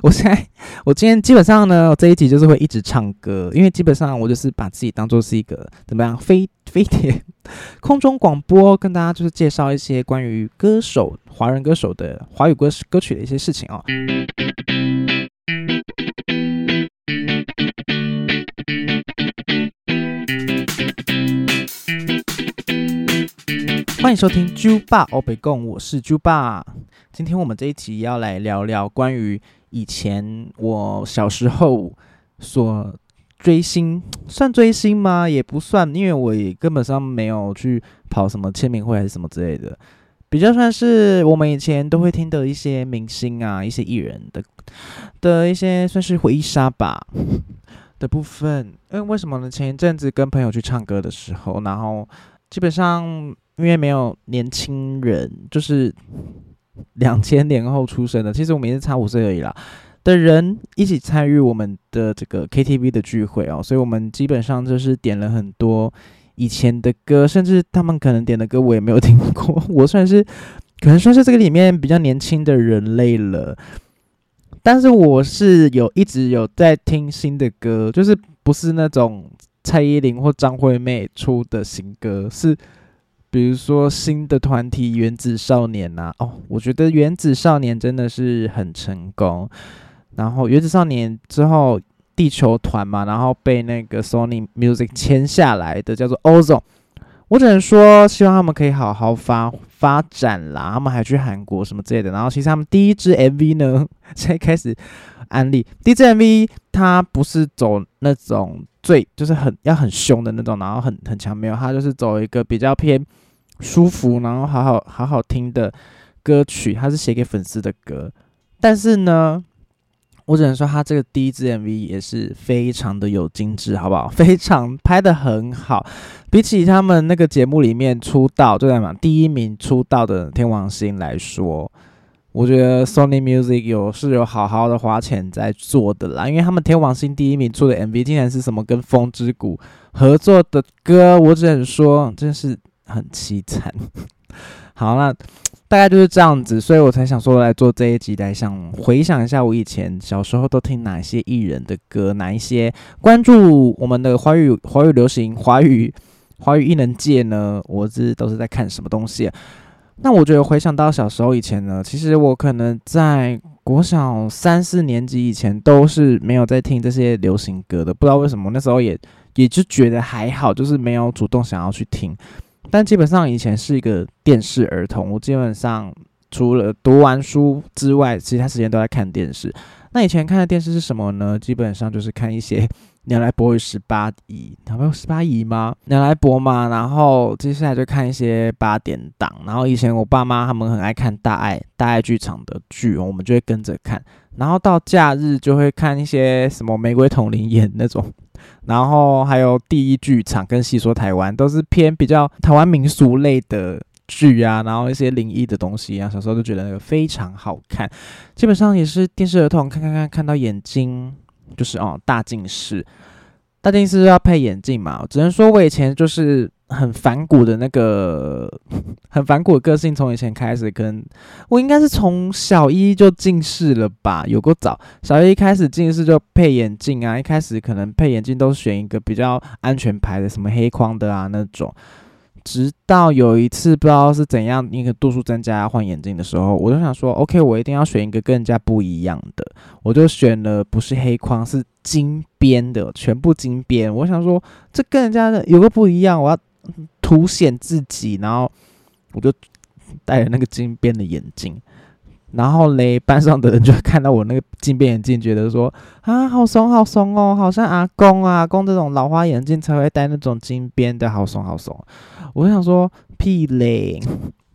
我现在，我今天基本上呢，这一集就是会一直唱歌，因为基本上我就是把自己当做是一个怎么样飞 飞碟空中广播，跟大家就是介绍一些关于歌手、华人歌手的华语歌歌曲的一些事情哦。欢迎收听猪爸欧北共，我是猪爸。今天我们这一集要来聊聊关于以前我小时候所追星，算追星吗？也不算，因为我也根本上没有去跑什么签名会还是什么之类的，比较算是我们以前都会听的一些明星啊，一些艺人的的一些算是回忆杀吧 的部分。因为为什么呢？前一阵子跟朋友去唱歌的时候，然后基本上。因为没有年轻人，就是两千年后出生的，其实我们也是差五岁而已啦的人一起参与我们的这个 KTV 的聚会哦，所以我们基本上就是点了很多以前的歌，甚至他们可能点的歌我也没有听过，我算是 可能算是这个里面比较年轻的人类了，但是我是有一直有在听新的歌，就是不是那种蔡依林或张惠妹出的新歌，是。比如说新的团体原子少年呐，哦，我觉得原子少年真的是很成功。然后原子少年之后地球团嘛，然后被那个 Sony Music 签下来的叫做 Ozone，我只能说希望他们可以好好发发展啦。他们还去韩国什么之类的。然后其实他们第一支 MV 呢，才开始安利。第一支 MV 它不是走那种最就是很要很凶的那种，然后很很强，没有，他就是走一个比较偏。舒服，然后好好好好听的歌曲，他是写给粉丝的歌。但是呢，我只能说，他这个第一支 MV 也是非常的有精致，好不好？非常拍的很好。比起他们那个节目里面出道，就在嘛第一名出道的天王星来说，我觉得 Sony Music 有是有好好的花钱在做的啦。因为他们天王星第一名出的 MV 竟然是什么跟风之谷合作的歌，我只能说，真是。很凄惨，好，那大概就是这样子，所以我才想说来做这一集，来想回想一下我以前小时候都听哪些艺人的歌，哪一些关注我们的华语华语流行华语华语艺能界呢？我这都是在看什么东西？那我觉得回想到小时候以前呢，其实我可能在国小三四年级以前都是没有在听这些流行歌的，不知道为什么那时候也也就觉得还好，就是没有主动想要去听。但基本上以前是一个电视儿童，我基本上除了读完书之外，其他时间都在看电视。那以前看的电视是什么呢？基本上就是看一些鸟来伯与十八姨，有没有十八姨吗？鸟来伯嘛，然后接下来就看一些八点档。然后以前我爸妈他们很爱看大爱大爱剧场的剧，我们就会跟着看。然后到假日就会看一些什么玫瑰童林演那种。然后还有第一剧场跟戏说台湾都是偏比较台湾民俗类的剧啊，然后一些灵异的东西啊，小时候就觉得那个非常好看，基本上也是电视儿童看看看看到眼睛就是哦大近视，大近视要配眼镜嘛，只能说我以前就是。很反骨的那个，很反骨的个性，从以前开始，可能我应该是从小一就近视了吧，有过早，小一开始近视就配眼镜啊，一开始可能配眼镜都选一个比较安全牌的，什么黑框的啊那种。直到有一次不知道是怎样，那个度数增加换眼镜的时候，我就想说，OK，我一定要选一个跟人家不一样的，我就选了不是黑框，是金边的，全部金边。我想说，这跟人家的有个不一样，我要凸显自己，然后我就戴了那个金边的眼镜。然后嘞，班上的人就看到我那个镜片眼镜，觉得说啊，好怂好怂哦，好像阿公啊，阿公这种老花眼镜才会戴那种金边的，好怂好怂。我想说屁嘞，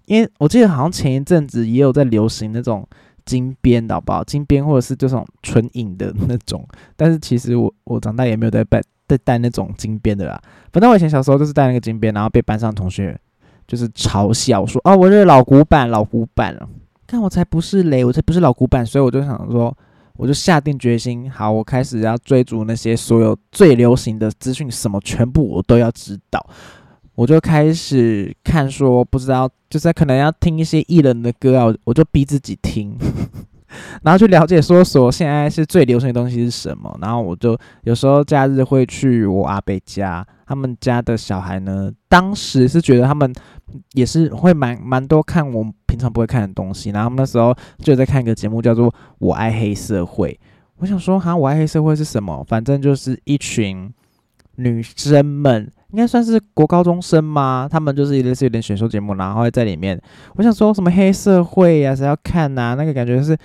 因为我记得好像前一阵子也有在流行那种金边的，好不好？金边或者是这种纯银的那种，但是其实我我长大也没有在戴在戴那种金边的啦。反正我以前小时候就是戴那个金边，然后被班上同学就是嘲笑说啊，我是老古板，老古板了。看我才不是雷，我才不是老古板，所以我就想说，我就下定决心，好，我开始要追逐那些所有最流行的资讯，什么全部我都要知道。我就开始看说，不知道，就是可能要听一些艺人的歌啊，我就逼自己听。然后去了解说说现在是最流行的东西是什么。然后我就有时候假日会去我阿伯家，他们家的小孩呢，当时是觉得他们也是会蛮蛮多看我平常不会看的东西。然后那时候就在看一个节目叫做《我爱黑社会》，我想说哈，我爱黑社会是什么？反正就是一群女生们。应该算是国高中生吗？他们就是类似有点选秀节目，然后在里面。我想说什么黑社会呀，谁要看呐？那个感觉是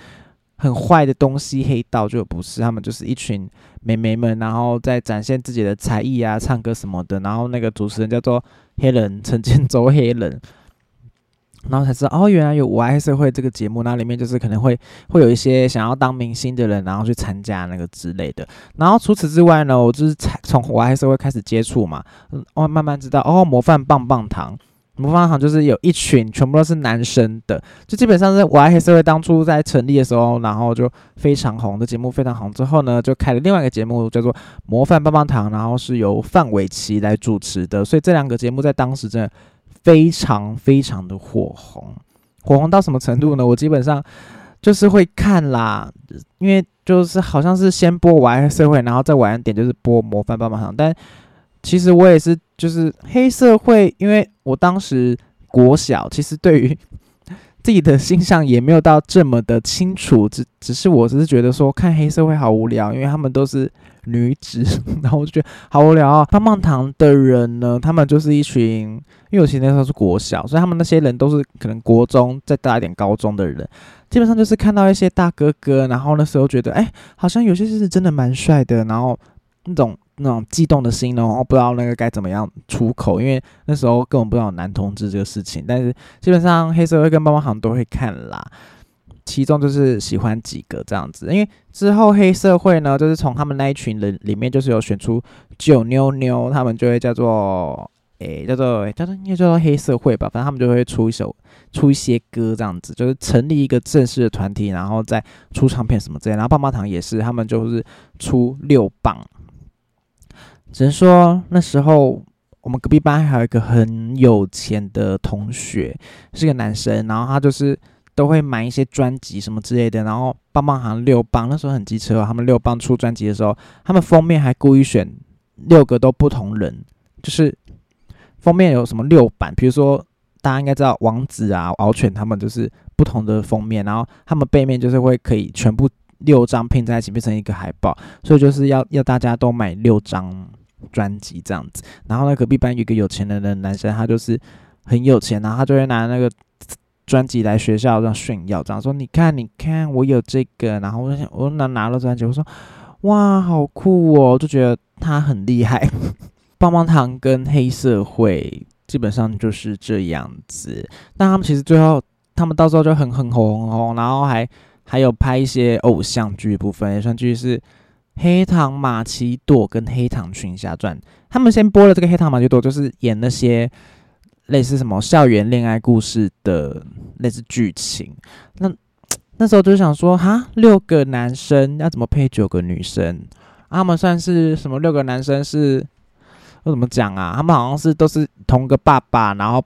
很坏的东西，黑道就不是。他们就是一群美眉们，然后在展现自己的才艺啊，唱歌什么的。然后那个主持人叫做黑人陈建州，黑人。然后才知道哦，原来有《我爱社会》这个节目，那里面就是可能会会有一些想要当明星的人，然后去参加那个之类的。然后除此之外呢，我就是才从《我爱社会》开始接触嘛，哦，慢慢知道哦，模范棒棒糖，模范棒糖就是有一群全部都是男生的，就基本上是《我爱黑社会》当初在成立的时候，然后就非常红的节目，非常红之后呢，就开了另外一个节目叫做《模范棒棒糖》，然后是由范玮琪来主持的，所以这两个节目在当时真的。非常非常的火红，火红到什么程度呢？我基本上就是会看啦，因为就是好像是先播《玩社会》，然后再晚一点就是播《模范棒棒糖》。但其实我也是，就是黑社会，因为我当时国小，其实对于 自己的形象也没有到这么的清楚，只只是我只是觉得说看黑社会好无聊，因为他们都是。女子，然后我就觉得好无聊啊！棒棒糖的人呢，他们就是一群，因为我其实那时候是国小，所以他们那些人都是可能国中再大一点高中的人，基本上就是看到一些大哥哥，然后那时候觉得，哎，好像有些是真的蛮帅的，然后那种那种悸动的心呢，然后不知道那个该怎么样出口，因为那时候根本不知道男同志这个事情，但是基本上黑社会跟棒棒糖都会看啦。其中就是喜欢几个这样子，因为之后黑社会呢，就是从他们那一群人里面，就是有选出九妞妞，他们就会叫做诶，叫做叫做应该叫做黑社会吧，反正他们就会出一首出一些歌这样子，就是成立一个正式的团体，然后再出唱片什么之类。然后棒棒糖也是，他们就是出六棒。只能说那时候我们隔壁班还有一个很有钱的同学，是个男生，然后他就是。都会买一些专辑什么之类的，然后棒棒糖六棒那时候很机车，他们六棒出专辑的时候，他们封面还故意选六个都不同人，就是封面有什么六版，比如说大家应该知道王子啊、敖犬他们就是不同的封面，然后他们背面就是会可以全部六张拼在一起变成一个海报，所以就是要要大家都买六张专辑这样子。然后呢，隔壁班有一个有钱人的男生，他就是很有钱，然后他就会拿那个。专辑来学校这样炫耀，这样说，你看，你看，我有这个，然后我想，我拿拿了专辑，我说，哇，好酷哦，就觉得他很厉害。棒棒糖跟黑社会基本上就是这样子，但他们其实最后，他们到时候就很很红很红，然后还还有拍一些偶像剧部分，偶像剧是《黑糖玛奇朵》跟《黑糖群侠传》，他们先播了这个《黑糖玛奇朵》，就是演那些。类似什么校园恋爱故事的类似剧情，那那时候就想说，哈，六个男生要怎么配九个女生？他们算是什么？六个男生是我怎么讲啊？他们好像是都是同个爸爸，然后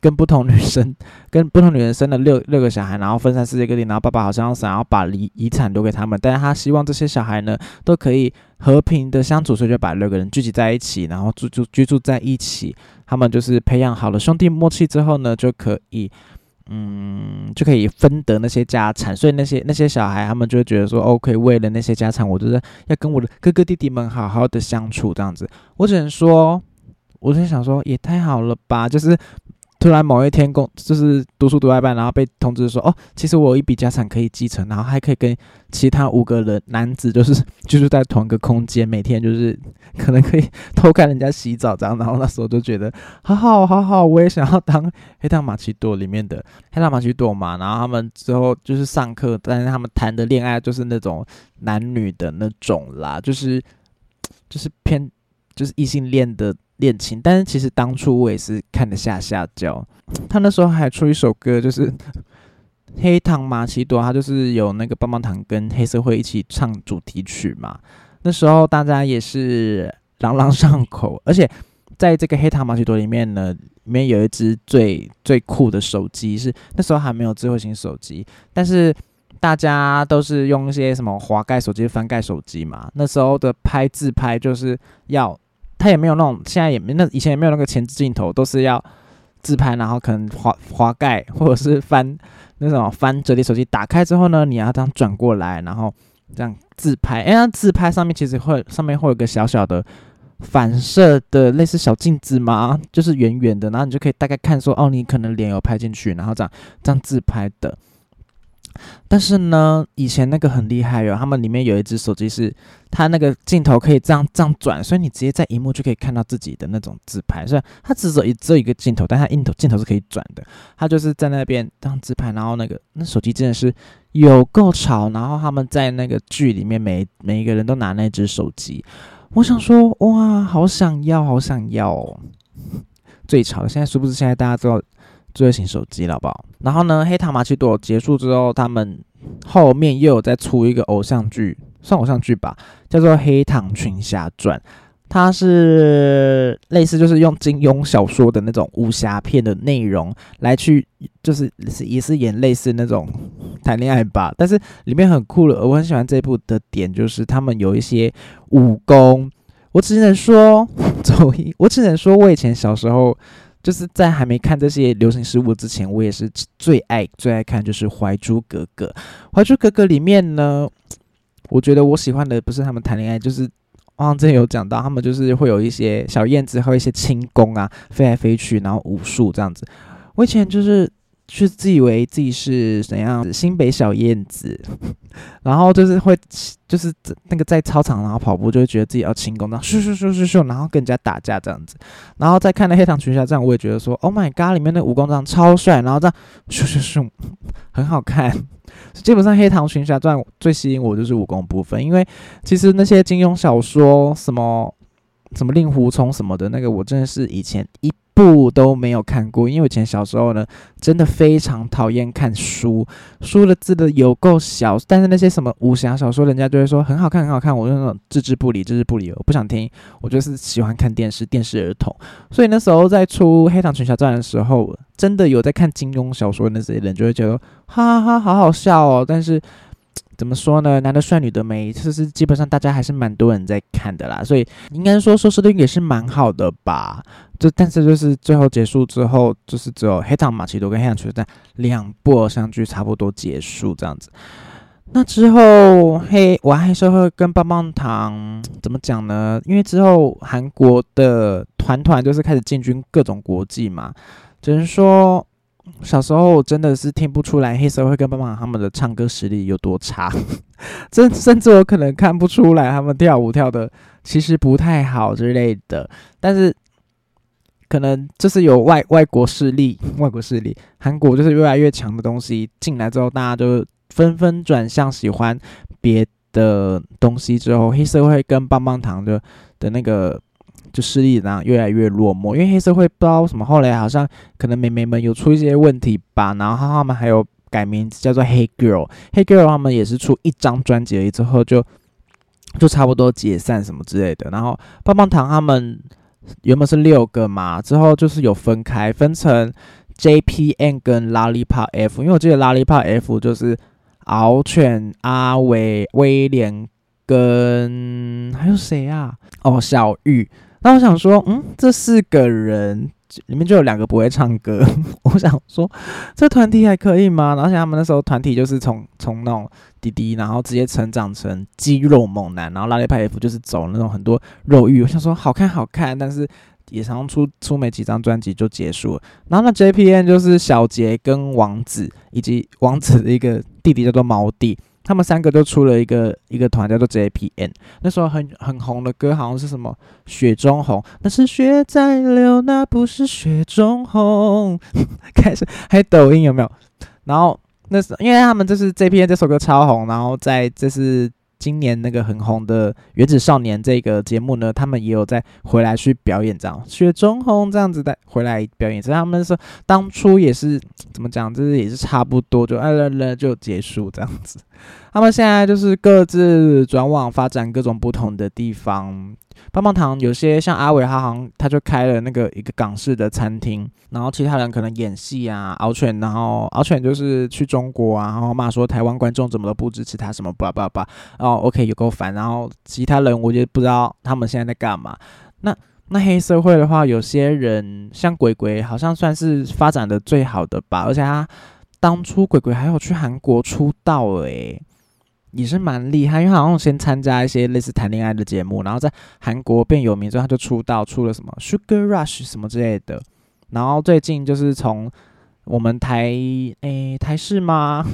跟不同女生、跟不同女人生了六六个小孩，然后分散世界各地，然后爸爸好像想要把遗遗产留给他们，但是他希望这些小孩呢都可以和平的相处，所以就把六个人聚集在一起，然后住住居住在一起。他们就是培养好了兄弟默契之后呢，就可以，嗯，就可以分得那些家产。所以那些那些小孩，他们就会觉得说，OK，为了那些家产，我就是要跟我的哥哥弟弟们好好的相处，这样子。我只能说，我在想说，也太好了吧，就是。突然某一天，工就是读书读一半，然后被通知说：“哦，其实我有一笔家产可以继承，然后还可以跟其他五个人男子，就是 就是在同一个空间，每天就是可能可以偷看人家洗澡这样。”然后那时候就觉得好好好好，我也想要当黑糖玛奇朵里面的黑糖玛奇朵嘛。然后他们之后就是上课，但是他们谈的恋爱就是那种男女的那种啦，就是就是偏就是异性恋的。恋情，但是其实当初我也是看得下下脚。他那时候还出一首歌，就是 《黑糖玛奇朵》，他就是有那个棒棒糖跟黑社会一起唱主题曲嘛。那时候大家也是朗朗上口，而且在这个《黑糖玛奇朵》里面呢，里面有一只最最酷的手机，是那时候还没有智慧型手机，但是。大家都是用一些什么滑盖手机、翻盖手机嘛。那时候的拍自拍就是要，它也没有那种，现在也没那以前也没有那个前置镜头，都是要自拍，然后可能滑滑盖或者是翻那种翻折叠手机，打开之后呢，你要这样转过来，然后这样自拍。哎，那自拍上面其实会上面会有个小小的。反射的类似小镜子吗？就是圆圆的，然后你就可以大概看说，哦，你可能脸有拍进去，然后这样这样自拍的。但是呢，以前那个很厉害哟，他们里面有一只手机是它那个镜头可以这样这样转，所以你直接在荧幕就可以看到自己的那种自拍。虽然它只有一只有一个镜头，但它镜头镜头是可以转的。它就是在那边当自拍，然后那个那手机真的是有够潮。然后他们在那个剧里面，每每一个人都拿那只手机。我想说，哇，好想要，好想要！哦！最潮，现在殊不知现在大家都要智慧型手机了，好不好？然后呢，黑糖玛奇朵结束之后，他们后面又有在出一个偶像剧，算偶像剧吧，叫做《黑糖群侠传》。它是类似就是用金庸小说的那种武侠片的内容来去，就是是也是演类似那种谈恋爱吧，但是里面很酷的，我很喜欢这部的点就是他们有一些武功，我只能说，走一，我只能说我以前小时候就是在还没看这些流行事物之前，我也是最爱最爱看就是《还珠格格》，《还珠格格》里面呢，我觉得我喜欢的不是他们谈恋爱，就是。啊之前有讲到，他们就是会有一些小燕子，和一些轻功啊，飞来飞去，然后武术这样子。我以前就是去自以为自己是怎样新北小燕子，然后就是会就是那个在操场然后跑步，就会觉得自己要轻功，然后咻咻咻咻咻，然后跟人家打架这样子。然后再看那《黑糖群侠传》，我也觉得说，Oh my god，里面那武功这样超帅，然后这样咻咻咻，很好看。基本上《黑糖群侠传》最吸引我就是武功部分，因为其实那些金庸小说，什么什么令狐冲什么的，那个我真的是以前一。部都没有看过，因为以前小时候呢，真的非常讨厌看书，书的字的有够小。但是那些什么武侠小说，人家就会说很好看，很好看，我就那种置之不理，置之不理，我不想听。我就是喜欢看电视，电视儿童。所以那时候在出《黑糖群侠传》的时候，真的有在看金庸小说的那些人就会觉得哈哈哈，好好笑哦。但是。怎么说呢？男的帅，女的美，其实基本上大家还是蛮多人在看的啦，所以应该说收视率也是蛮好的吧。就但是就是最后结束之后，就是只有黑糖玛奇朵跟黑糖群侠两部偶像剧差不多结束这样子。那之后黑我黑社会跟棒棒糖怎么讲呢？因为之后韩国的团团就是开始进军各种国际嘛，只能说。小时候真的是听不出来黑社会跟棒棒糖他们的唱歌实力有多差，甚甚至我可能看不出来他们跳舞跳的其实不太好之类的。但是可能就是有外外国势力，外国势力，韩国就是越来越强的东西进来之后，大家就纷纷转向喜欢别的东西。之后黑社会跟棒棒糖的的那个。就势力然后越来越落寞，因为黑社会不知道什么，后来好像可能美眉们有出一些问题吧，然后他们还有改名字叫做黑 girl，黑 girl 他们也是出一张专辑而已，之后就就差不多解散什么之类的。然后棒棒糖他们原本是六个嘛，之后就是有分开，分成 JPN 跟 Lollipop F，因为我记得 Lollipop F 就是敖犬、阿伟、威廉跟还有谁啊？哦，小玉。那我想说，嗯，这四个人里面就有两个不会唱歌。我想说，这团体还可以吗？然后像他们那时候团体就是从从那种滴滴，然后直接成长成肌肉猛男，然后拉力派 F 就是走那种很多肉欲。我想说，好看好看，但是也常出出没几张专辑就结束了。然后那 JPN 就是小杰跟王子，以及王子的一个弟弟叫做毛弟。他们三个都出了一个一个团，叫做 JPN。那时候很很红的歌，好像是什么《雪中红》，那是雪在流，那不是雪中红。开始还有抖音有没有？然后那时因为他们这是 JPN 这首歌超红，然后在这是今年那个很红的《原子少年》这个节目呢，他们也有在回来去表演这样《雪中红》这样子的回来表演。所以他们说当初也是怎么讲，就是也是差不多就哎了了就结束这样子。他们现在就是各自转往发展各种不同的地方。棒棒糖有些像阿伟，他好像他就开了那个一个港式的餐厅，然后其他人可能演戏啊，敖犬，然后敖犬就是去中国啊，然后骂说台湾观众怎么都不支持他，什么叭叭叭，哦，OK 有够烦，然后其他人我就不知道他们现在在干嘛。那那黑社会的话，有些人像鬼鬼，好像算是发展的最好的吧，而且他当初鬼鬼还有去韩国出道诶。也是蛮厉害，因为好像先参加一些类似谈恋爱的节目，然后在韩国变有名之后，他就出道，出了什么 Sugar Rush 什么之类的。然后最近就是从我们台诶台视吗？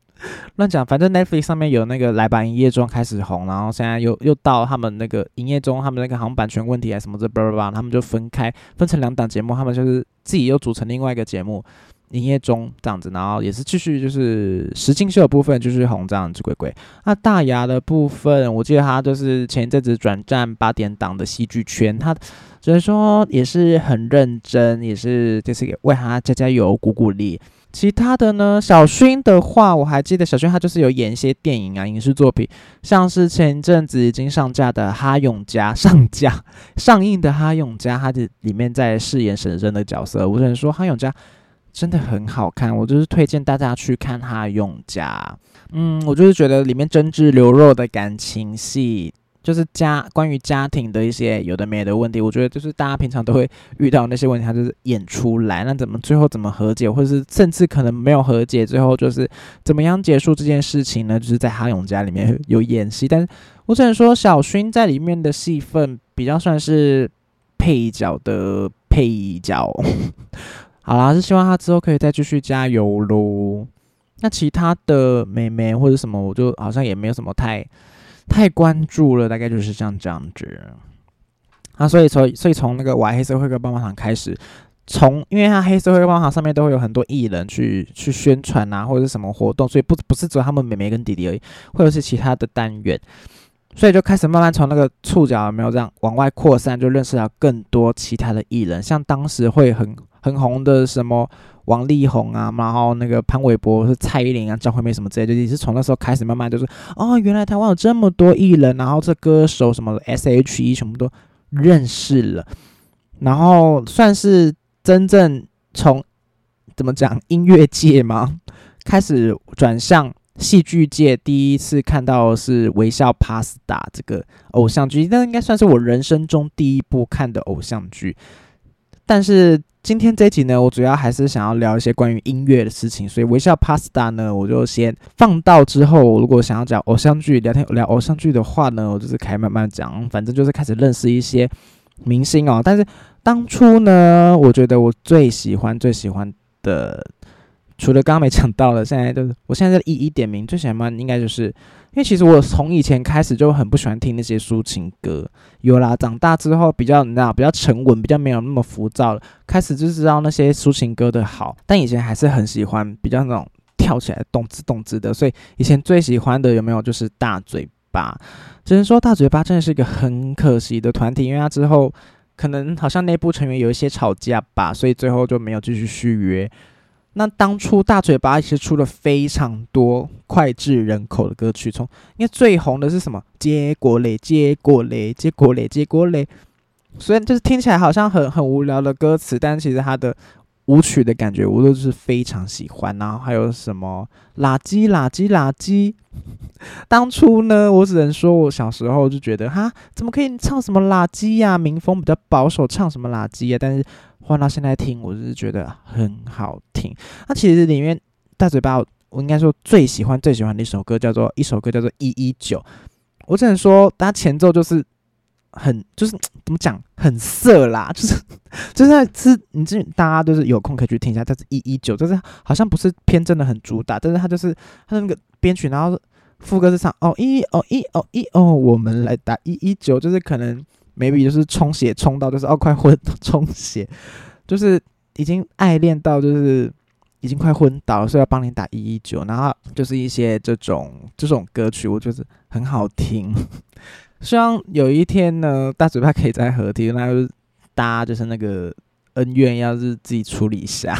乱讲，反正 Netflix 上面有那个来吧营业中开始红，然后现在又又到他们那个营业中，他们那个好像版权问题啊什么的，叭叭叭，他们就分开分成两档节目，他们就是自己又组成另外一个节目。营业中这样子，然后也是继续就是实境秀的部分就是红这样子鬼鬼。那大牙的部分，我记得他就是前一阵子转战八点档的戏剧圈，他只能说也是很认真，也是就是为他加加油鼓鼓励。其他的呢，小薰的话，我还记得小薰他就是有演一些电影啊影视作品，像是前一阵子已经上架的《哈永家》上架上映的《哈永家》，他的里面在饰演婶婶的角色，我只能说《哈永家》。真的很好看，我就是推荐大家去看他永家。嗯，我就是觉得里面真挚流露的感情戏，就是家关于家庭的一些有的没的问题，我觉得就是大家平常都会遇到那些问题，他就是演出来。那怎么最后怎么和解，或者是甚至可能没有和解，最后就是怎么样结束这件事情呢？就是在哈永家里面有演戏，但是我只能说小薰在里面的戏份比较算是配角的配角。好啦，是希望他之后可以再继续加油喽。那其他的妹妹或者什么，我就好像也没有什么太太关注了，大概就是像这样子。啊，所以从所以从那个玩黑社会跟棒棒糖开始，从因为他黑社会棒棒糖上面都会有很多艺人去去宣传啊，或者是什么活动，所以不不是只有他们妹妹跟弟弟而已，或者是其他的单元，所以就开始慢慢从那个触角没有这样往外扩散，就认识到更多其他的艺人，像当时会很。很红的什么王力宏啊，然后那个潘玮柏是蔡依林啊，张惠妹什么之类，就也是从那时候开始慢慢就是哦，原来台湾有这么多艺人，然后这歌手什么 S.H.E 全部都认识了，然后算是真正从怎么讲音乐界嘛，开始转向戏剧界，第一次看到是《微笑 Pasta》这个偶像剧，那应该算是我人生中第一部看的偶像剧，但是。今天这一集呢，我主要还是想要聊一些关于音乐的事情，所以微笑 Pasta 呢，我就先放到之后。如果想要讲偶像剧，聊天聊偶像剧的话呢，我就是可以慢慢讲。反正就是开始认识一些明星哦。但是当初呢，我觉得我最喜欢最喜欢的，除了刚刚没讲到的，现在就是我现在一一点名最喜欢，应该就是。因为其实我从以前开始就很不喜欢听那些抒情歌，有啦，长大之后比较你知道比较沉稳，比较没有那么浮躁了，开始就知道那些抒情歌的好，但以前还是很喜欢比较那种跳起来动滋动滋的，所以以前最喜欢的有没有就是大嘴巴？只能说大嘴巴真的是一个很可惜的团体，因为他之后可能好像内部成员有一些吵架吧，所以最后就没有继续续约。那当初大嘴巴其实出了非常多脍炙人口的歌曲，从因为最红的是什么？结果嘞，结果嘞，结果嘞，结果嘞。虽然就是听起来好像很很无聊的歌词，但其实它的舞曲的感觉我都是非常喜欢。然后还有什么垃圾垃圾垃圾？当初呢，我只能说我小时候就觉得哈，怎么可以唱什么垃圾呀？民风比较保守，唱什么垃圾呀？但是。换到现在听，我就是觉得很好听。那其实里面大嘴巴，我应该说最喜欢最喜欢的一首歌叫做一首歌叫做一一九。我只能说，它前奏就是很就是 怎么讲，很色啦，就是就是是，你这大家都是有空可以去听一下。它是一一九，就是好像不是偏真的很主打，但是它就是它的那个编曲，然后副歌是唱哦一哦一哦一哦，我们来打一一九，就是可能。Maybe 就是充血充到就是哦快昏充血，就是已经爱恋到就是已经快昏倒，所以要帮你打一一九，然后就是一些这种这种歌曲，我觉得很好听。希望有一天呢，大嘴巴可以再合体，那就是大家就是那个恩怨，要是自己处理一下。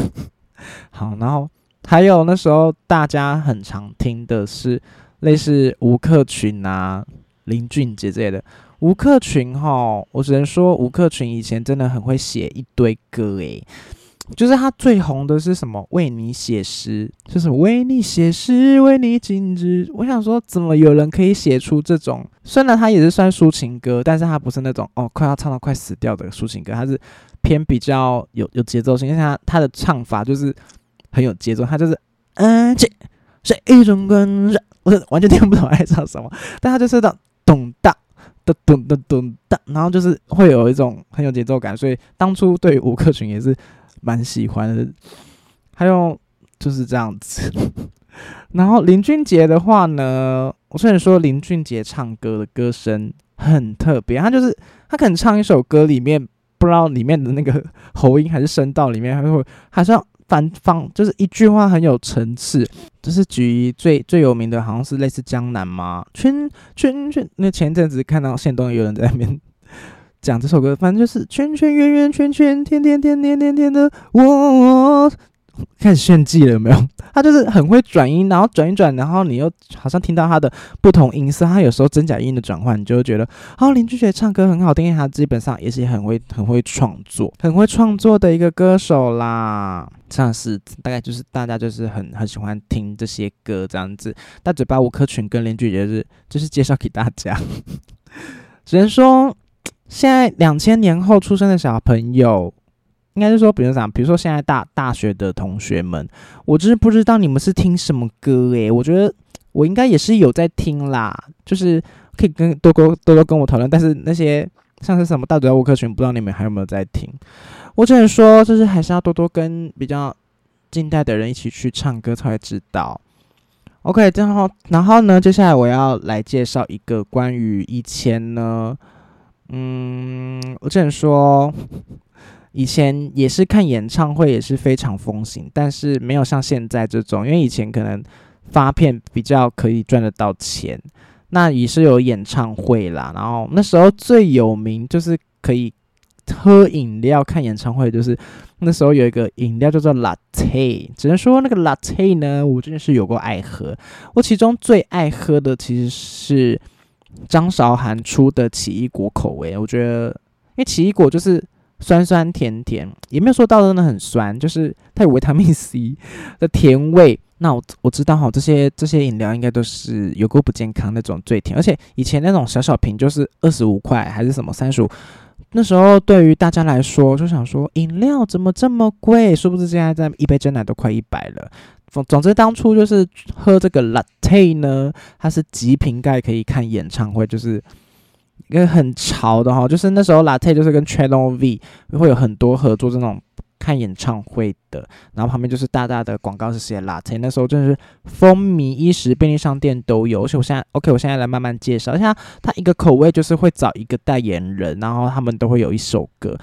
好，然后还有那时候大家很常听的是类似吴克群啊、林俊杰之类的。吴克群哈，我只能说吴克群以前真的很会写一堆歌诶，就是他最红的是什么？为你写诗，就是为你写诗，为你静止。我想说，怎么有人可以写出这种？虽然他也是算抒情歌，但是他不是那种哦快要唱到快死掉的抒情歌，他是偏比较有有节奏性。因为他他的唱法就是很有节奏，他就是嗯，这是一种感染，我完全听不懂他在唱什么，但他就是那种噔噔噔噔噔，然后就是会有一种很有节奏感，所以当初对吴克群也是蛮喜欢的。还有就是这样子。然后林俊杰的话呢，我虽然说林俊杰唱歌的歌声很特别，他就是他可能唱一首歌里面不知道里面的那个喉音还是声道里面，还会好像。反方就是一句话很有层次，就是举一最最有名的，好像是类似江南嘛，圈圈圈。那前阵子看到现东有人在那边 讲这首歌，反正就是圈圈圆圆圈圈，天天天天天天的我。开始炫技了，有没有？他就是很会转音，然后转一转，然后你又好像听到他的不同音色。他有时候真假音的转换，你就会觉得，哦，林俊杰唱歌很好听。他基本上也是很会、很会创作、很会创作的一个歌手啦。这样是大概就是大家就是很很喜欢听这些歌这样子。大嘴巴吴克群跟林俊杰是就是介绍给大家，只能说现在两千年后出生的小朋友。应该是说，比如讲，比如说现在大大学的同学们，我就是不知道你们是听什么歌诶，我觉得我应该也是有在听啦，就是可以跟多多多多跟我讨论。但是那些像是什么大嘴巴吴克群，不知道你们还有没有在听？我只能说，就是还是要多多跟比较近代的人一起去唱歌才会知道。OK，然后然后呢，接下来我要来介绍一个关于以前呢，嗯，我只能说。以前也是看演唱会也是非常风行，但是没有像现在这种，因为以前可能发片比较可以赚得到钱，那也是有演唱会啦。然后那时候最有名就是可以喝饮料看演唱会，就是那时候有一个饮料叫做 Latte，只能说那个 Latte 呢，我真的是有过爱喝。我其中最爱喝的其实是张韶涵出的奇异果口味，我觉得因为奇异果就是。酸酸甜甜，也没有说到真的很酸，就是它有维他命 C 的甜味。那我我知道哈，这些这些饮料应该都是有过不健康那种最甜，而且以前那种小小瓶就是二十五块还是什么三十五，那时候对于大家来说就想说饮料怎么这么贵？殊不知现在在一杯真奶都快一百了。总总之当初就是喝这个 latte 呢，它是极瓶盖可以看演唱会，就是。一个很潮的哈，就是那时候 Latte 就是跟 Channel V 会有很多合作这种看演唱会的，然后旁边就是大大的广告是写 Latte，那时候真的是风靡一时，便利商店都有。而且我现在 OK，我现在来慢慢介绍一下，它一个口味就是会找一个代言人，然后他们都会有一首歌，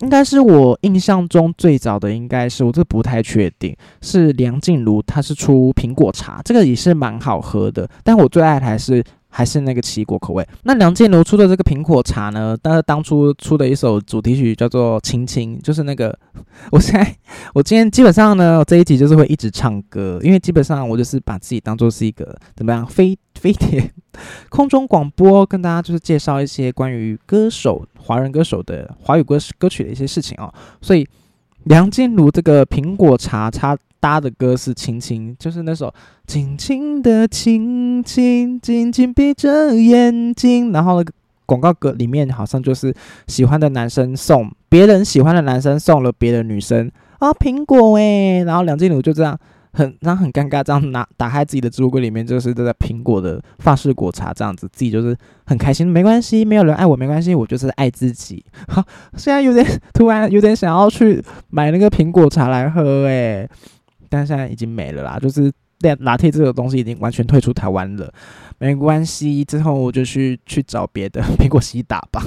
应该是我印象中最早的，应该是我这不太确定，是梁静茹，她是出苹果茶，这个也是蛮好喝的，但我最爱的还是。还是那个奇异果口味。那梁静茹出的这个苹果茶呢？但是当初出的一首主题曲叫做《亲亲》，就是那个。我现在我今天基本上呢，这一集就是会一直唱歌，因为基本上我就是把自己当做是一个怎么样飞飞碟 空中广播，跟大家就是介绍一些关于歌手、华人歌手的华语歌歌曲的一些事情哦。所以梁静茹这个苹果茶茶。搭的歌是《亲亲》，就是那首《轻轻的亲亲》，紧紧闭着眼睛。然后广告歌里面好像就是喜欢的男生送别人喜欢的男生送了别的女生啊苹果诶。然后梁静茹就这样很然后很尴尬，这样拿打开自己的置物柜里面就是这个苹果的法式果茶，这样子自己就是很开心，没关系，没有人爱我没关系，我就是爱自己。好，现在有点突然有点想要去买那个苹果茶来喝诶。但现在已经没了啦，就是拿拿铁这个东西已经完全退出台湾了。没关系，之后我就去去找别的 苹果西打吧。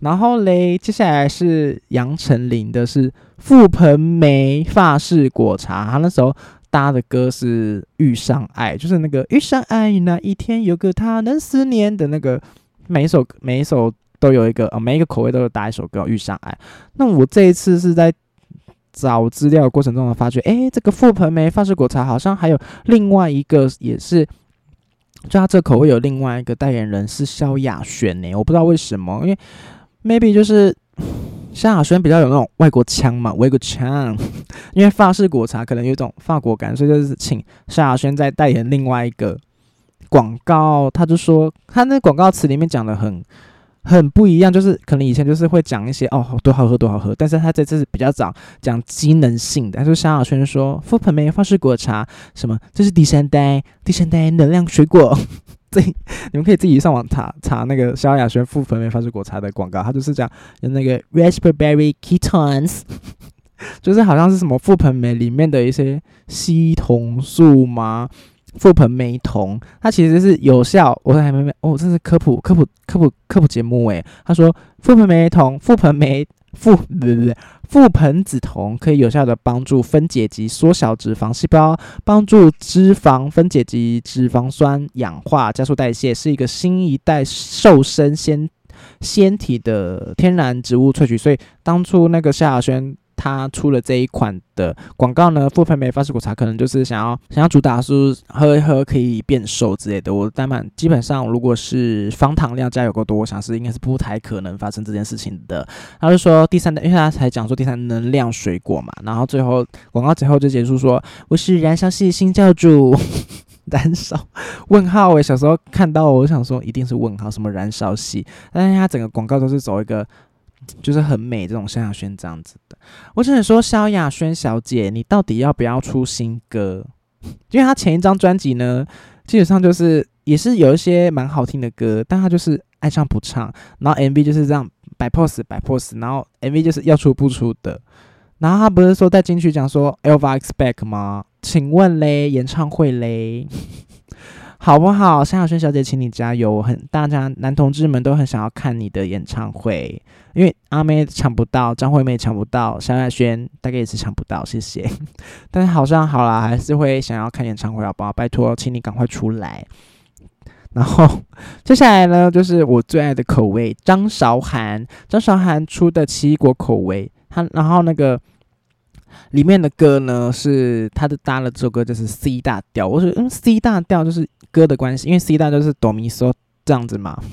然后嘞，接下来是杨丞琳的是覆盆梅法式果茶，他那时候搭的歌是遇上爱，就是那个遇上爱那一天有个他能思念的那个，每一首每一首都有一个呃每一个口味都有搭一首歌遇上爱。那我这一次是在。找资料过程中，发觉，哎，这个覆盆梅法式果茶好像还有另外一个，也是就它这口味有另外一个代言人是萧亚轩呢，我不知道为什么，因为 maybe 就是萧亚轩比较有那种外国腔嘛，外国腔，因为法式果茶可能有一种法国感，所以就是请萧亚轩在代言另外一个广告，他就说他那广告词里面讲的很。很不一样，就是可能以前就是会讲一些哦多好喝多好喝，但是他这次比较早讲机能性的，他说萧亚轩说覆盆梅法式果茶什么，这是第三代第三代能量水果，这你们可以自己上网查查那个萧亚轩覆盆梅法式果茶的广告，他就是讲有那个 raspberry ketones，就是好像是什么覆盆梅里面的一些烯酮素吗？覆盆梅酮，它其实是有效。我还没没哦，这是科普科普科普科普节目诶。他说覆盆梅酮、覆盆梅覆不对不，覆盆子酮可以有效的帮助分解及缩小脂肪细胞，帮助脂肪分解及脂肪酸氧化，加速代谢，是一个新一代瘦身纤纤体的天然植物萃取。所以当初那个夏亚轩。他出了这一款的广告呢，覆盆梅法式果茶可能就是想要想要主打是喝一喝可以变瘦之类的。我当然基本上如果是方糖量加有够多，我想是应该是不太可能发生这件事情的。他就说第三代，因为他才讲说第三能量水果嘛，然后最后广告最后就结束说我是燃烧系新教主，燃烧问号诶，小时候看到我想说一定是问号什么燃烧系，但是他整个广告都是走一个。就是很美这种萧亚轩这样子的，我只能说萧亚轩小姐，你到底要不要出新歌？因为她前一张专辑呢，基本上就是也是有一些蛮好听的歌，但她就是爱唱不唱，然后 MV 就是这样摆 pose 摆 pose，然后 MV 就是要出不出的。然后她不是说在金曲讲说 Elva expect 吗？请问嘞，演唱会嘞？好不好，夏小轩小姐，请你加油！很，大家男同志们都很想要看你的演唱会，因为阿妹抢不到，张惠妹抢不到，萧亚轩大概也是抢不到，谢谢。但是好像好啦，还是会想要看演唱会，好不好？拜托，请你赶快出来。然后接下来呢，就是我最爱的口味，张韶涵，张韶涵出的奇异果口味，他然后那个。里面的歌呢，是他的搭了这首歌，就是 C 大调。我说，嗯，C 大调就是歌的关系，因为 C 大调是哆咪嗦这样子嘛。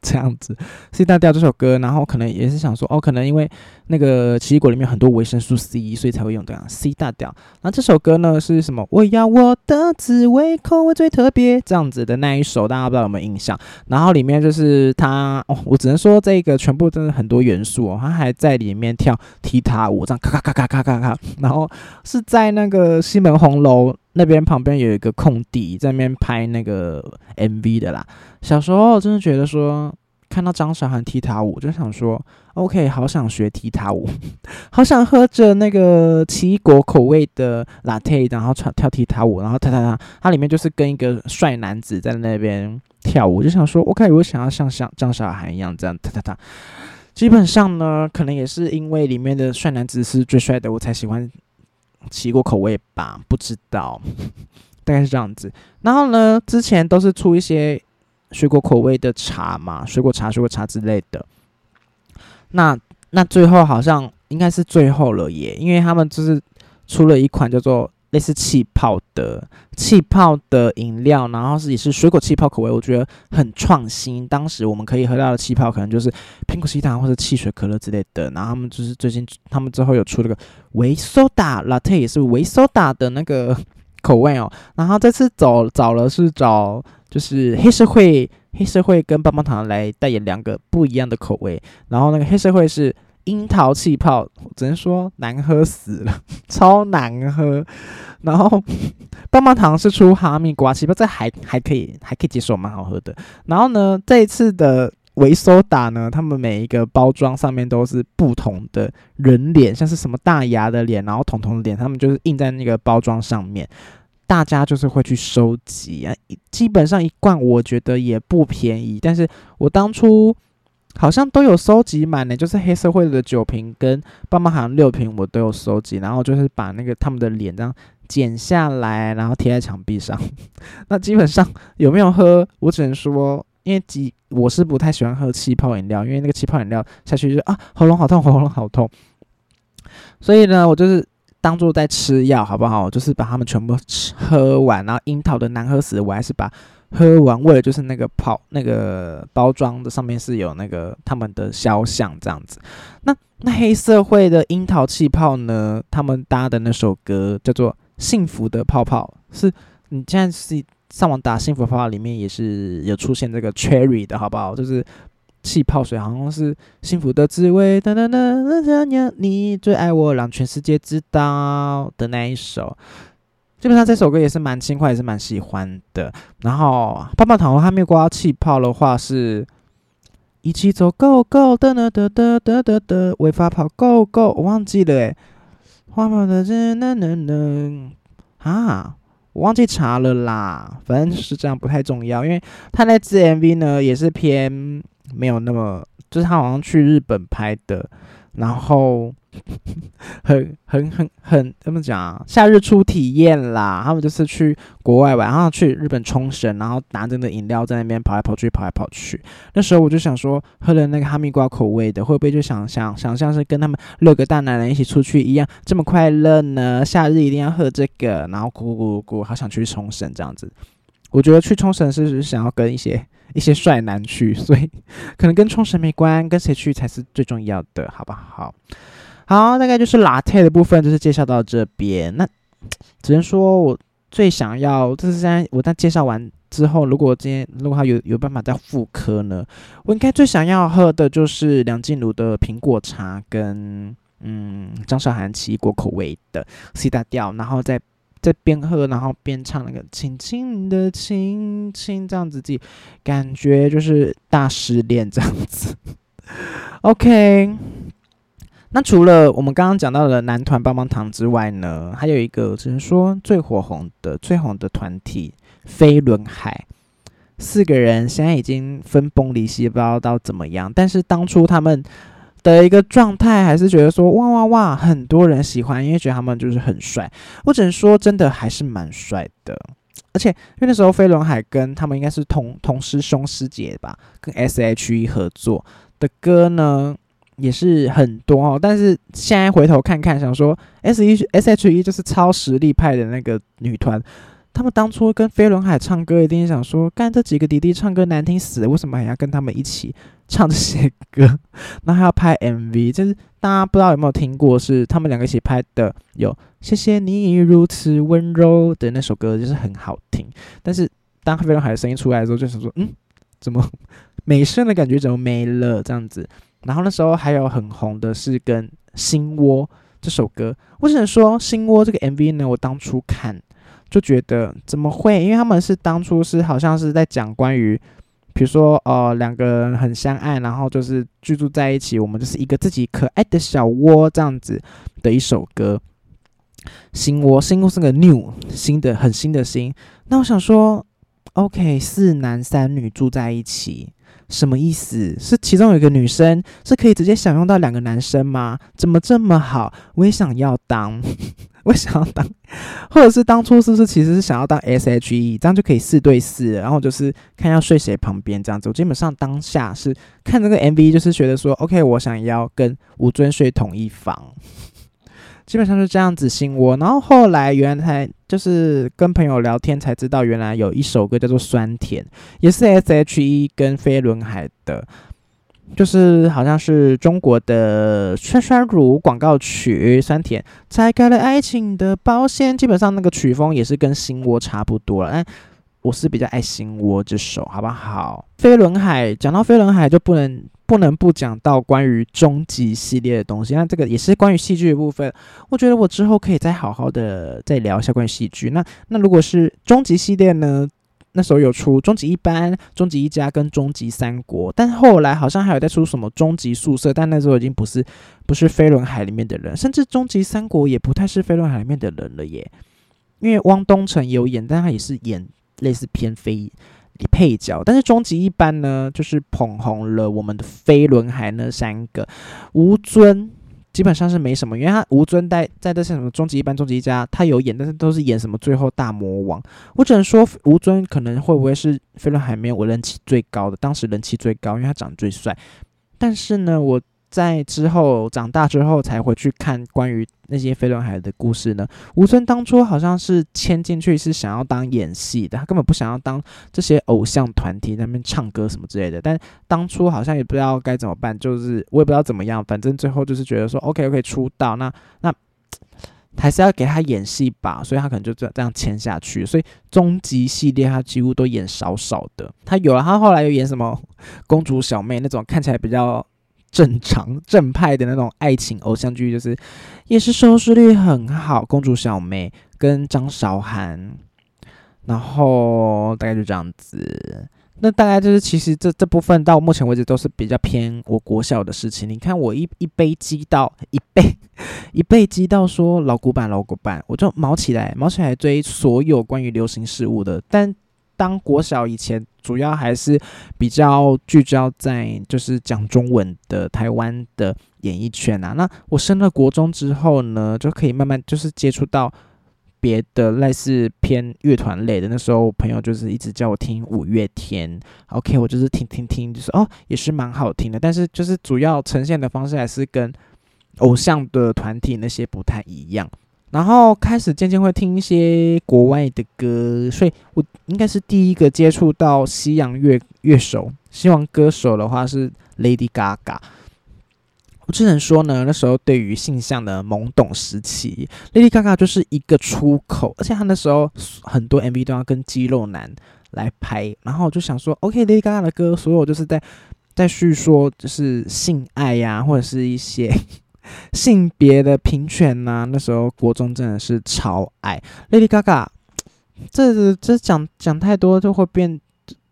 这样子，C 大调这首歌，然后可能也是想说，哦，可能因为那个奇异果里面很多维生素 C，所以才会用这样 C 大调。那这首歌呢是什么？我要我的滋味口味最特别，这样子的那一首，大家不知道有没有印象？然后里面就是他，哦，我只能说这个全部真的很多元素哦。他还在里面跳踢踏舞，这样咔咔咔咔咔咔咔，然后是在那个西门红楼。那边旁边有一个空地，在那边拍那个 MV 的啦。小时候真的觉得说，看到张韶涵踢踏舞，就想说，OK，好想学踢踏舞，好想喝着那个奇异果口味的 latte，然后跳跳踢踏舞，然后踏踏踏，它里面就是跟一个帅男子在那边跳舞，就想说，OK，我想要像像张韶涵一样这样踏踏踏。基本上呢，可能也是因为里面的帅男子是最帅的，我才喜欢。奇果口味吧，不知道，大概是这样子。然后呢，之前都是出一些水果口味的茶嘛，水果茶、水果茶之类的。那那最后好像应该是最后了耶，因为他们就是出了一款叫做。类似气泡的气泡的饮料，然后是也是水果气泡口味，我觉得很创新。当时我们可以喝到的气泡，可能就是苹果西糖或者汽水可乐之类的。然后他们就是最近，他们之后有出了个维苏打 latte，也是维苏打的那个口味哦。然后这次走找了是找就是黑社会，黑社会跟棒棒糖来代言两个不一样的口味。然后那个黑社会是。樱桃气泡，只能说难喝死了，超难喝。然后棒棒糖是出哈密瓜气泡，这还还可以，还可以接受，蛮好喝的。然后呢，这一次的维苏打呢，他们每一个包装上面都是不同的人脸，像是什么大牙的脸，然后彤彤的脸，他们就是印在那个包装上面。大家就是会去收集啊，基本上一罐我觉得也不便宜，但是我当初。好像都有收集满呢，就是黑社会的酒瓶跟棒棒糖六瓶我都有收集，然后就是把那个他们的脸这样剪下来，然后贴在墙壁上。那基本上有没有喝，我只能说，因为几我是不太喜欢喝气泡饮料，因为那个气泡饮料下去就啊喉咙好痛，喉咙好痛。所以呢，我就是当做在吃药，好不好？就是把它们全部吃喝完，然后樱桃的难喝死，我还是把。喝完为了就是那个泡那个包装的上面是有那个他们的肖像这样子。那那黑社会的樱桃气泡呢？他们搭的那首歌叫做《幸福的泡泡》，是你现在是上网打《幸福泡泡》里面也是有出现这个 Cherry 的好不好？就是气泡水，好像是幸福的滋味。噔噔噔噔噔，你最爱我，让全世界知道的那一首。基本上这首歌也是蛮轻快，也是蛮喜欢的。然后棒棒糖和哈密瓜气泡的话，是一起走，Go Go，噔噔噔噔噔噔噔，违法跑，Go Go，我忘记了诶。花跑的噔噔噔噔，啊，我忘记查了啦。反正是这样，不太重要，因为他那支 MV 呢也是偏没有那么，就是他好像去日本拍的，然后。很很很很怎么讲啊？夏日初体验啦，他们就是去国外玩，然后去日本冲绳，然后拿着那饮料在那边跑来跑去，跑来跑去。那时候我就想说，喝了那个哈密瓜口味的，会不会就想想想象是跟他们六个大男人一起出去一样这么快乐呢？夏日一定要喝这个，然后咕咕咕咕，好想去冲绳这样子。我觉得去冲绳是想要跟一些一些帅男去，所以 可能跟冲绳没关，跟谁去才是最重要的，好不好？好，大概就是 latte 的部分，就是介绍到这边。那 只能说我最想要，这是在我在介绍完之后，如果今天如果他有有办法再复刻呢，我应该最想要喝的就是梁静茹的苹果茶跟嗯张韶涵奇异果口味的 C 大调，然后再再边喝然后边唱那个轻轻的轻轻这样子，自己感觉就是大失恋这样子。OK。那除了我们刚刚讲到的男团棒棒糖之外呢，还有一个只能说最火红的、最红的团体飞轮海，四个人现在已经分崩离析，不知道到怎么样。但是当初他们的一个状态，还是觉得说哇哇哇，很多人喜欢，因为觉得他们就是很帅。我只能说，真的还是蛮帅的。而且因为那时候飞轮海跟他们应该是同同师兄师姐吧，跟 S.H.E 合作的歌呢。也是很多哦，但是现在回头看看，想说 S E S H E 就是超实力派的那个女团，他们当初跟飞轮海唱歌，一定想说，干这几个弟弟唱歌难听死了，为什么还要跟他们一起唱这些歌？那还要拍 M V，就是大家不知道有没有听过，是他们两个一起拍的，有谢谢你如此温柔的那首歌，就是很好听。但是当飞轮海的声音出来的时候，就想说，嗯，怎么美声的感觉怎么没了？这样子。然后那时候还有很红的是跟《心窝》这首歌，我只能说《心窝》这个 MV 呢，我当初看就觉得怎么会？因为他们是当初是好像是在讲关于，比如说呃两个人很相爱，然后就是居住在一起，我们就是一个自己可爱的小窝这样子的一首歌，《心窝》心窝是个 new 新的很新的新。那我想说，OK，四男三女住在一起。什么意思？是其中有一个女生是可以直接享用到两个男生吗？怎么这么好？我也想要当，我想要当，或者是当初是不是其实是想要当 S H E，这样就可以四对四，然后就是看要睡谁旁边这样子。我基本上当下是看这个 M V，就是觉得说，OK，我想要跟吴尊睡同一房。基本上是这样子心窝，然后后来原来就是跟朋友聊天才知道，原来有一首歌叫做《酸甜》，也是 S.H.E 跟飞轮海的，就是好像是中国的酸酸乳广告曲《酸甜》，拆开了爱情的保险。基本上那个曲风也是跟心窝差不多了，我是比较爱心窝这首，好不好？飞轮海讲到飞轮海就不能。不能不讲到关于终极系列的东西，那这个也是关于戏剧的部分。我觉得我之后可以再好好的再聊一下关于戏剧。那那如果是终极系列呢？那时候有出终极一班、终极一家跟终极三国，但后来好像还有在出什么终极宿舍，但那时候已经不是不是飞轮海里面的人，甚至终极三国也不太是飞轮海里面的人了耶。因为汪东城有演，但他也是演类似偏飞。配角，但是终极一班呢，就是捧红了我们的飞轮海那三个。吴尊基本上是没什么，因为他吴尊在在这些什么终极一班、终极一家，他有演，但是都是演什么最后大魔王。我只能说吴尊可能会不会是飞轮海里面我人气最高的，当时人气最高，因为他长得最帅。但是呢，我在之后长大之后才回去看关于那些飞轮海的故事呢。吴尊当初好像是签进去是想要当演戏的，他根本不想要当这些偶像团体那边唱歌什么之类的。但当初好像也不知道该怎么办，就是我也不知道怎么样，反正最后就是觉得说 OK OK 出道，那那还是要给他演戏吧，所以他可能就这这样签下去。所以终极系列他几乎都演少少的，他有了，他后来又演什么公主小妹那种看起来比较。正常 正派的那种爱情偶像剧，就是也是收视率很好，《公主小妹》跟张韶涵，然后大概就这样子。那大概就是其实这这部分到目前为止都是比较偏我国小的事情。你看我一一杯激到一杯 一杯激到说老古板老古板，我就毛起来毛起来追所有关于流行事物的，但。当国小以前，主要还是比较聚焦在就是讲中文的台湾的演艺圈啊。那我升了国中之后呢，就可以慢慢就是接触到别的类似偏乐团类的。那时候朋友就是一直叫我听五月天，OK，我就是听听听，就是哦，也是蛮好听的。但是就是主要呈现的方式还是跟偶像的团体那些不太一样。然后开始渐渐会听一些国外的歌，所以我应该是第一个接触到西洋乐乐手。希望歌手的话是 Lady Gaga。我只能说呢，那时候对于性向的懵懂时期，Lady Gaga 就是一个出口，而且他那时候很多 MV 都要跟肌肉男来拍，然后我就想说，OK，Lady Gaga 的歌，所有就是在在叙说就是性爱呀，或者是一些。性别的平权呐，那时候国中真的是超爱 Lady Gaga。这这讲讲太多就会变。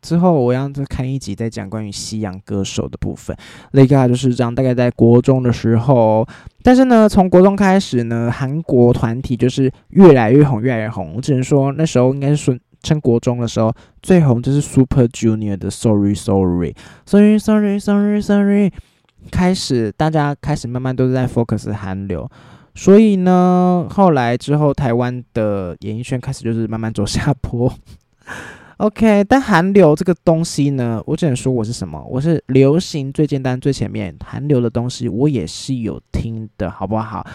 之后我要再看一集再讲关于西洋歌手的部分。Lady Gaga 就是这样，大概在国中的时候，但是呢，从国中开始呢，韩国团体就是越来越红，越来越红。我只能说那时候应该是说趁国中的时候最红就是 Super Junior 的 Sorry Sorry Sorry Sorry Sorry Sorry。开始，大家开始慢慢都是在 focus 韩流，所以呢，后来之后，台湾的演艺圈开始就是慢慢走下坡。OK，但韩流这个东西呢，我只能说我是什么？我是流行最简单最前面，韩流的东西我也是有听的，好不好？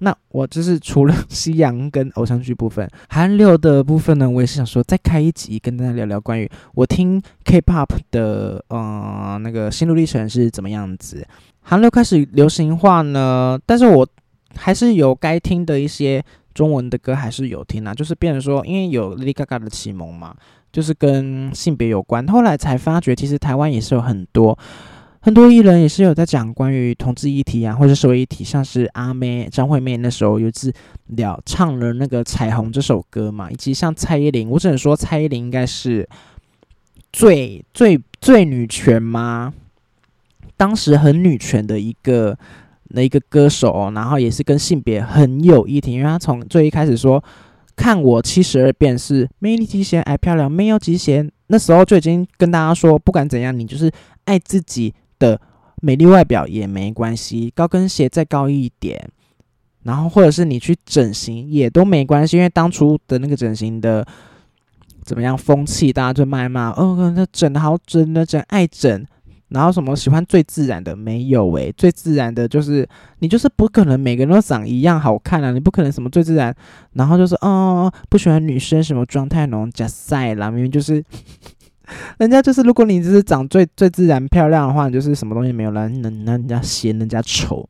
那我就是除了西洋跟偶像剧部分，韩流的部分呢，我也是想说再开一集跟大家聊聊关于我听 K-pop 的，呃，那个心路历程是怎么样子。韩流开始流行化呢，但是我还是有该听的一些中文的歌还是有听啊，就是变成说，因为有 Lady Gaga 的启蒙嘛，就是跟性别有关，后来才发觉其实台湾也是有很多。很多艺人也是有在讲关于同志议题啊，或者社会议题，像是阿妹张惠妹那时候有次聊唱了那个《彩虹》这首歌嘛，以及像蔡依林，我只能说蔡依林应该是最最最女权吗？当时很女权的一个那一个歌手，然后也是跟性别很有议题，因为她从最一开始说看我七十二变是美丽极限爱漂亮没有极限，那时候就已经跟大家说，不管怎样，你就是爱自己。的美丽外表也没关系，高跟鞋再高一点，然后或者是你去整形也都没关系，因为当初的那个整形的怎么样风气，大家就骂骂哦，那整的好整的整爱整，然后什么喜欢最自然的没有诶，最自然的就是你就是不可能每个人都长一样好看啊，你不可能什么最自然，然后就是哦不喜欢女生什么妆太浓加晒啦，明明就是。人家就是，如果你只是长最最自然漂亮的话，你就是什么东西没有了，能让人家嫌人家丑，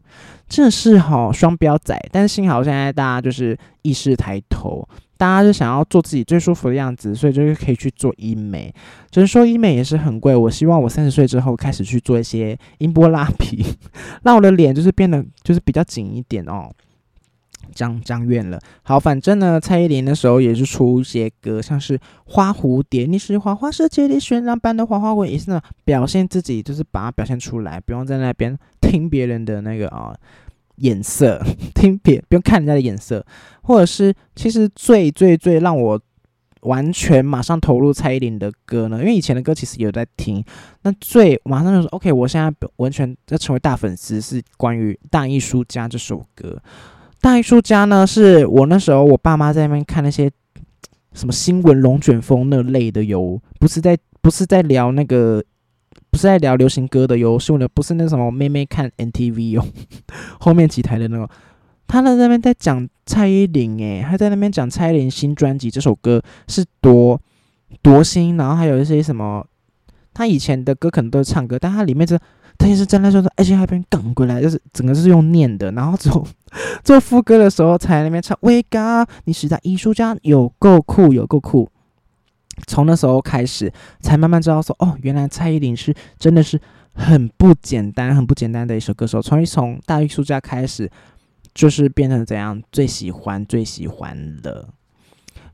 真的是哈双标仔。但是幸好现在大家就是意识抬头，大家就想要做自己最舒服的样子，所以就是可以去做医美。只是说医美也是很贵，我希望我三十岁之后开始去做一些音波拉皮，让我的脸就是变得就是比较紧一点哦。讲讲远了，好，反正呢，蔡依林那时候也是出一些歌，像是花蝴蝶，你是花花世界里渲染般的花花蝴也是呢，表现自己，就是把它表现出来，不用在那边 听别人的那个啊眼色，听别不用看人家的眼色，或者是其实最最最让我完全马上投入蔡依林的歌呢，因为以前的歌其实有在听，那最马上就说 OK，我现在完全要成为大粉丝，是关于大艺术家这首歌。大艺术家呢，是我那时候我爸妈在那边看那些 什么新闻龙卷风那类的，哟不是在不是在聊那个不是在聊流行歌的哟，是我的不是那什么妹妹看 NTV 哟，后面几台的那个，他在那边在讲蔡依林，诶，他在那边讲蔡依林新专辑这首歌是多多新，然后还有一些什么，他以前的歌可能都是唱歌，但他里面这他也是站在说说，而且还边梗过来，就是整个就是用念的，然后做 做副歌的时候才那边唱，Wake up，你是在艺术家，有够酷，有够酷。从那时候开始，才慢慢知道说，哦，原来蔡依林是真的是很不简单、很不简单的一首歌手。从一从大艺术家开始，就是变成怎样最喜欢、最喜欢的。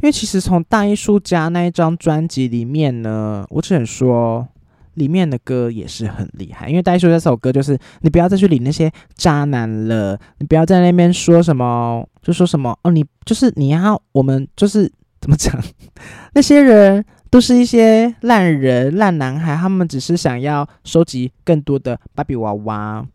因为其实从大艺术家那一张专辑里面呢，我只能说里面的歌也是很厉害。因为大叔这首歌就是你不要再去理那些渣男了，你不要在那边说什么，就说什么哦，你就是你要我们就是。怎么讲？那些人都是一些烂人、烂男孩，他们只是想要收集更多的芭比娃娃。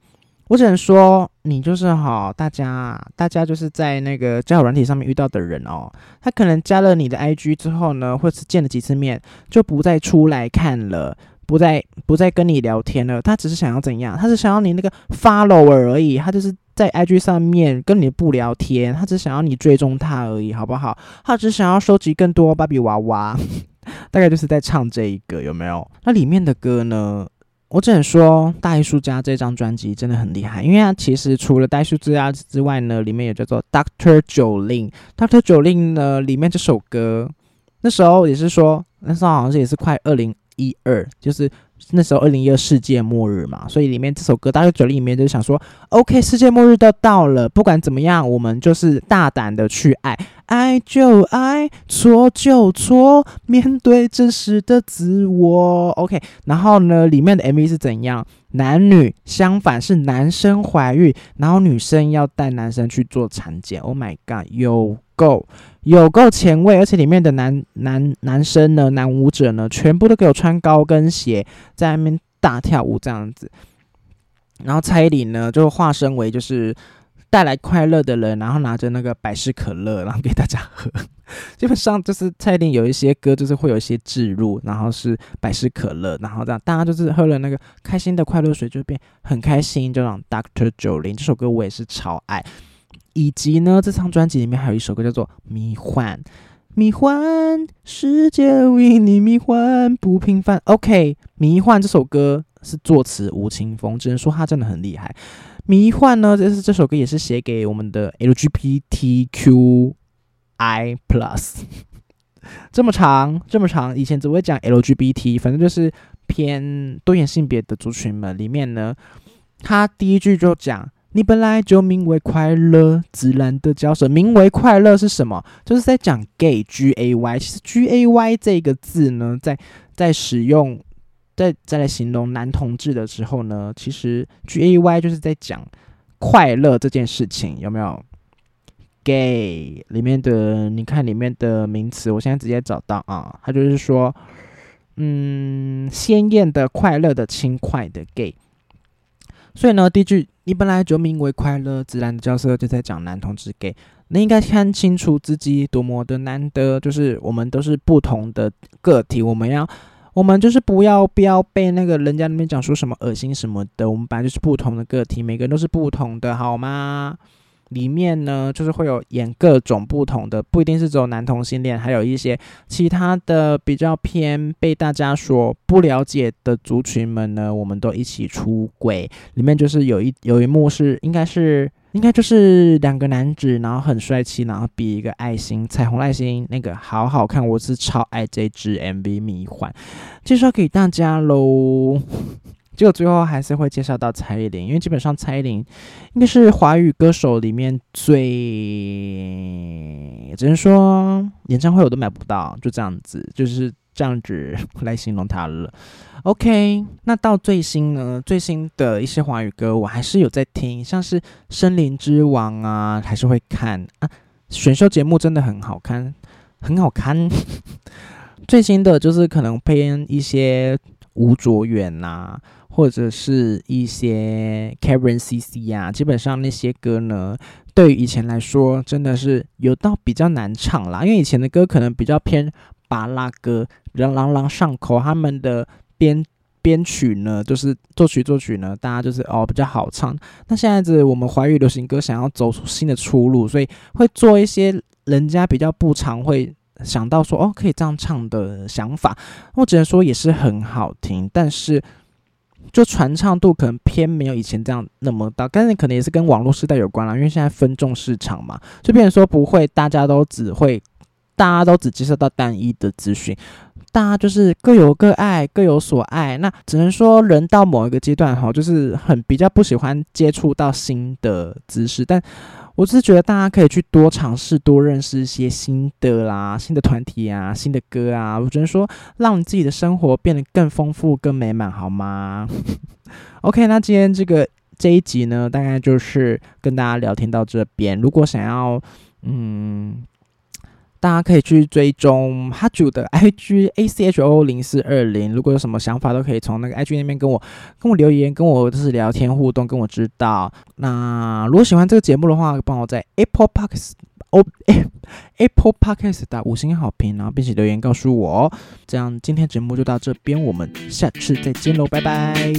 我只能说，你就是好，大家，大家就是在那个交友软体上面遇到的人哦。他可能加了你的 IG 之后呢，或是见了几次面，就不再出来看了，不再不再跟你聊天了。他只是想要怎样？他是想要你那个 follow 而已。他就是。在 IG 上面跟你不聊天，他只想要你追踪他而已，好不好？他只想要收集更多芭比娃娃，大概就是在唱这一个，有没有？那里面的歌呢？我只能说，《大艺术家》这张专辑真的很厉害，因为它其实除了《大艺术家》之外呢，里面有叫做 Doctor 九令，Doctor 九令呢里面这首歌，那时候也是说，那时候好像是也是快二零一二，就是。那时候二零一二世界末日嘛，所以里面这首歌大家嘴里面就想说，OK，世界末日都到了，不管怎么样，我们就是大胆的去爱，爱就爱，错就错，面对真实的自我，OK。然后呢，里面的 MV 是怎样？男女相反，是男生怀孕，然后女生要带男生去做产检。Oh my god，有够有够前卫，而且里面的男男男生呢，男舞者呢，全部都给我穿高跟鞋，在那边大跳舞这样子。然后蔡依林呢，就化身为就是。带来快乐的人，然后拿着那个百事可乐，然后给大家喝。基本上就是蔡依林有一些歌，就是会有一些置入，然后是百事可乐，然后这样大家就是喝了那个开心的快乐水，就变很开心。就让 Doctor 九零这首歌我也是超爱。以及呢，这张专辑里面还有一首歌叫做《迷幻》，迷幻世界为你迷幻不平凡。OK，《迷幻》这首歌是作词吴青峰，只能说他真的很厉害。迷幻呢？这是这首歌也是写给我们的 LGBTQI Plus，这么长这么长，以前只会讲 LGBT，反正就是偏多元性别的族群们里面呢，他第一句就讲：“你本来就名为快乐，自然的交涉。”名为快乐是什么？就是在讲 gay，G A Y。其实 G A Y 这个字呢，在在使用。在再来形容男同志的时候呢，其实 G A Y 就是在讲快乐这件事情，有没有？Gay 里面的，你看里面的名词，我现在直接找到啊，它就是说，嗯，鲜艳的、快乐的、轻快的 Gay。所以呢，第一句你本来就名为快乐，自然的角色就在讲男同志给你应该看清楚自己多么的难得，就是我们都是不同的个体，我们要。我们就是不要不要被那个人家那边讲说什么恶心什么的，我们本来就是不同的个体，每个人都是不同的，好吗？里面呢，就是会有演各种不同的，不一定是只有男同性恋，还有一些其他的比较偏被大家所不了解的族群们呢，我们都一起出轨。里面就是有一有一幕是应该是。应该就是两个男子，然后很帅气，然后比一个爱心，彩虹爱心，那个好好看，我是超爱这支 MV 迷幻，介绍给大家喽。结果最后还是会介绍到蔡依林，因为基本上蔡依林应该是华语歌手里面最，只能说演唱会我都买不到，就这样子，就是。这样子来形容它了。OK，那到最新呢？最新的一些华语歌，我还是有在听，像是《森林之王》啊，还是会看啊。选秀节目真的很好看，很好看。最新的就是可能偏一些吴卓源呐，或者是一些 Karen CC 啊，基本上那些歌呢，对于以前来说，真的是有到比较难唱啦，因为以前的歌可能比较偏。巴拉歌，比较朗朗上口，他们的编编曲呢，就是作曲作曲呢，大家就是哦比较好唱。那现在子我们华语流行歌想要走出新的出路，所以会做一些人家比较不常会想到说哦可以这样唱的想法。我只能说也是很好听，但是就传唱度可能偏没有以前这样那么大。但是可能也是跟网络时代有关啦，因为现在分众市场嘛，就变成说不会大家都只会。大家都只接受到单一的资讯，大家就是各有各爱，各有所爱。那只能说人到某一个阶段哈，就是很比较不喜欢接触到新的知识。但我只是觉得大家可以去多尝试，多认识一些新的啦、新的团体啊、新的歌啊。我只能说，让你自己的生活变得更丰富、更美满，好吗？OK，那今天这个这一集呢，大概就是跟大家聊天到这边。如果想要，嗯。大家可以去追踪哈主的 IG A C H O 零四二零，如果有什么想法，都可以从那个 IG 那边跟我跟我留言，跟我就是聊天互动，跟我知道。那如果喜欢这个节目的话，帮我在 Apple Podcast 哦 Apple Podcast 打五星好评，然后并且留言告诉我。这样今天节目就到这边，我们下次再见喽，拜拜。